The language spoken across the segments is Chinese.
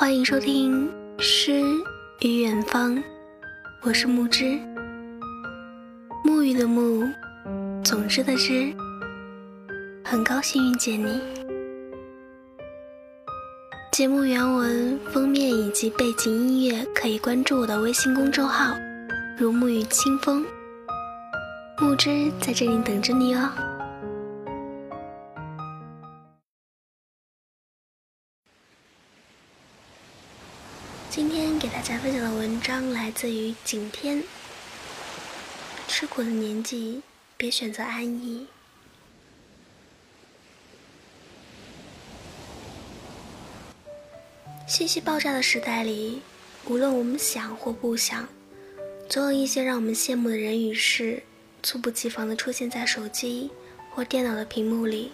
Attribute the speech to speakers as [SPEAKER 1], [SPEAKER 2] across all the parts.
[SPEAKER 1] 欢迎收听《诗与远方》，我是木之，沐浴的沐，总之的之，很高兴遇见你。节目原文、封面以及背景音乐可以关注我的微信公众号“如沐雨清风”，木之在这里等着你哦。家分享的文章来自于景天。吃苦的年纪，别选择安逸。信息爆炸的时代里，无论我们想或不想，总有一些让我们羡慕的人与事，猝不及防的出现在手机或电脑的屏幕里。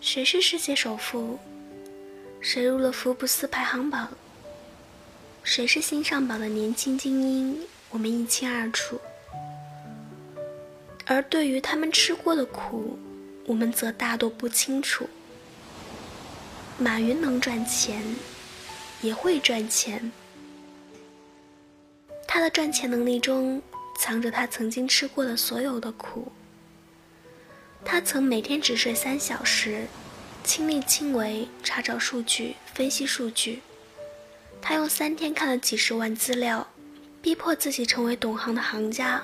[SPEAKER 1] 谁是世界首富？谁入了福布斯排行榜？谁是新上榜的年轻精英？我们一清二楚。而对于他们吃过的苦，我们则大多不清楚。马云能赚钱，也会赚钱。他的赚钱能力中，藏着他曾经吃过的所有的苦。他曾每天只睡三小时，亲力亲为查找数据，分析数据。他用三天看了几十万资料，逼迫自己成为懂行的行家。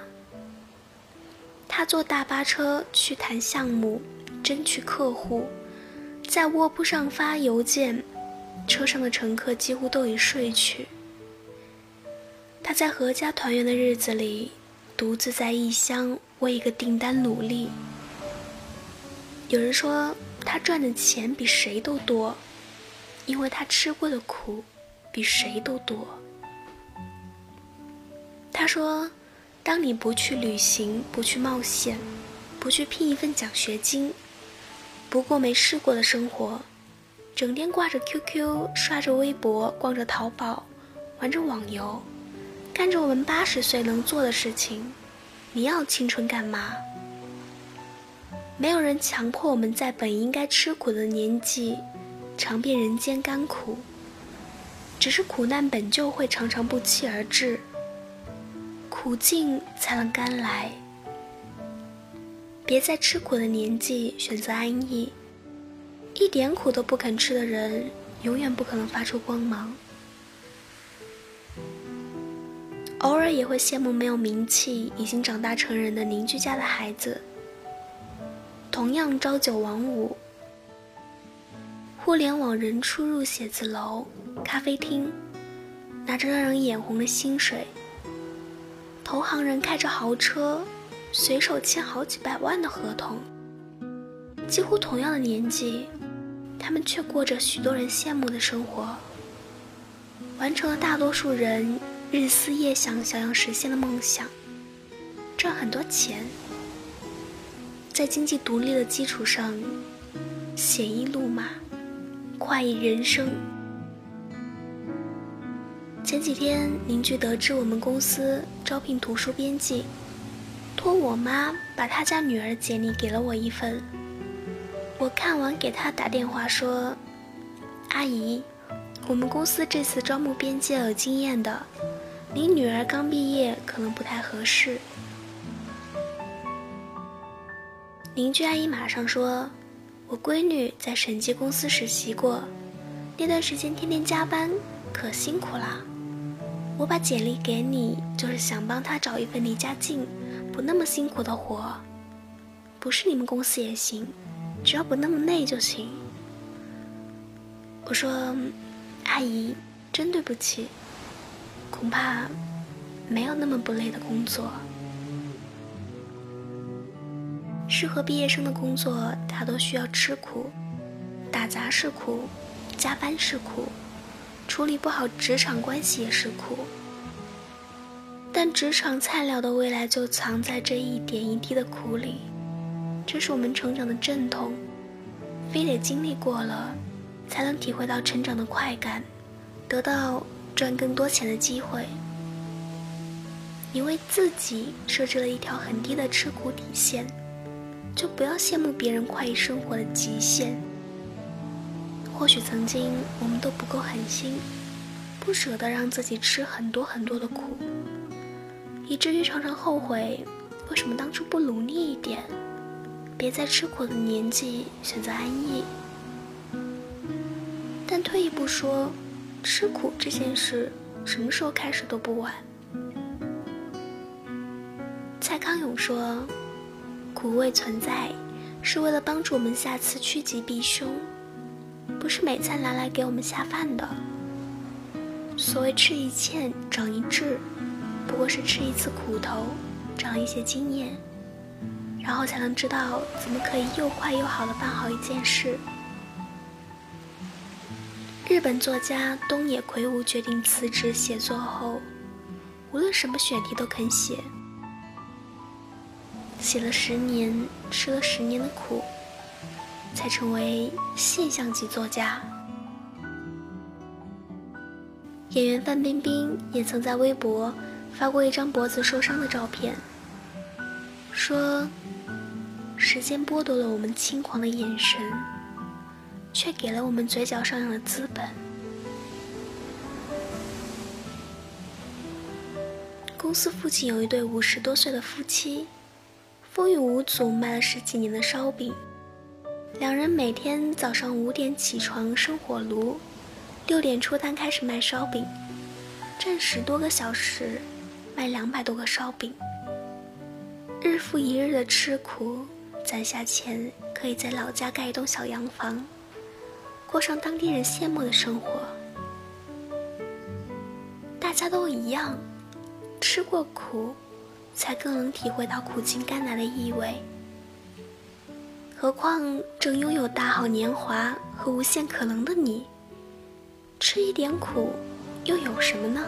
[SPEAKER 1] 他坐大巴车去谈项目，争取客户，在卧铺上发邮件，车上的乘客几乎都已睡去。他在阖家团圆的日子里，独自在异乡为一个订单努力。有人说他赚的钱比谁都多，因为他吃过的苦。比谁都多。他说：“当你不去旅行，不去冒险，不去拼一份奖学金，不过没试过的生活，整天挂着 QQ，刷着微博，逛着淘宝，玩着网游，干着我们八十岁能做的事情，你要青春干嘛？没有人强迫我们在本应该吃苦的年纪，尝遍人间甘苦。”只是苦难本就会常常不期而至，苦尽才能甘来。别在吃苦的年纪选择安逸，一点苦都不肯吃的人，永远不可能发出光芒。偶尔也会羡慕没有名气、已经长大成人的邻居家的孩子，同样朝九晚五。互联网人出入写字楼、咖啡厅，拿着让人眼红的薪水；投行人开着豪车，随手签好几百万的合同。几乎同样的年纪，他们却过着许多人羡慕的生活，完成了大多数人日思夜想、想要实现的梦想，赚很多钱，在经济独立的基础上，写一路马。快意人生。前几天，邻居得知我们公司招聘图书编辑，托我妈把他家女儿简历给了我一份。我看完给他打电话说：“阿姨，我们公司这次招募编辑有经验的，您女儿刚毕业，可能不太合适。”邻居阿姨马上说。我闺女在审计公司实习过，那段时间天天加班，可辛苦啦。我把简历给你，就是想帮他找一份离家近、不那么辛苦的活。不是你们公司也行，只要不那么累就行。我说，阿姨，真对不起，恐怕没有那么不累的工作。适合毕业生的工作，大都需要吃苦，打杂是苦，加班是苦，处理不好职场关系也是苦。但职场菜鸟的未来就藏在这一点一滴的苦里，这是我们成长的阵痛，非得经历过了，才能体会到成长的快感，得到赚更多钱的机会。你为自己设置了一条很低的吃苦底线。就不要羡慕别人快意生活的极限。或许曾经我们都不够狠心，不舍得让自己吃很多很多的苦，以至于常常后悔为什么当初不努力一点，别在吃苦的年纪选择安逸。但退一步说，吃苦这件事什么时候开始都不晚。蔡康永说：“苦味存在，是为了帮助我们下次趋吉避凶，不是每餐拿来给我们下饭的。所谓吃一堑长一智，不过是吃一次苦头，长一些经验，然后才能知道怎么可以又快又好的办好一件事。”日本作家东野圭吾决定辞职写作后，无论什么选题都肯写。写了十年，吃了十年的苦，才成为现象级作家。演员范冰冰也曾在微博发过一张脖子受伤的照片，说：“时间剥夺了我们轻狂的眼神。”却给了我们嘴角上扬的资本。公司附近有一对五十多岁的夫妻，风雨无阻卖了十几年的烧饼。两人每天早上五点起床生火炉，六点出摊开始卖烧饼，站十多个小时，卖两百多个烧饼。日复一日的吃苦，攒下钱可以在老家盖一栋小洋房。过上当地人羡慕的生活，大家都一样，吃过苦，才更能体会到苦尽甘来的意味。何况正拥有大好年华和无限可能的你，吃一点苦又有什么呢？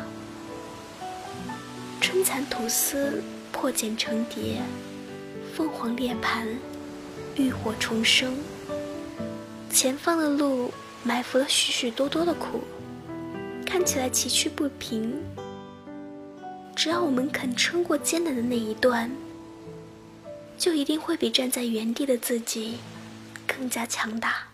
[SPEAKER 1] 春蚕吐丝，破茧成蝶，凤凰涅槃，浴火重生。前方的路埋伏了许许多多的苦，看起来崎岖不平。只要我们肯撑过艰难的那一段，就一定会比站在原地的自己更加强大。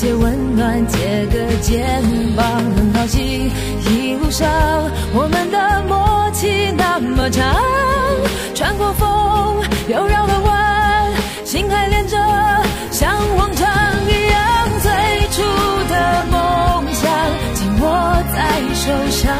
[SPEAKER 2] 借温暖，借个肩膀，很高兴一路上我们的默契那么长，穿过风又绕了弯，心还连着，像往常一样，最初的梦想紧握在手上，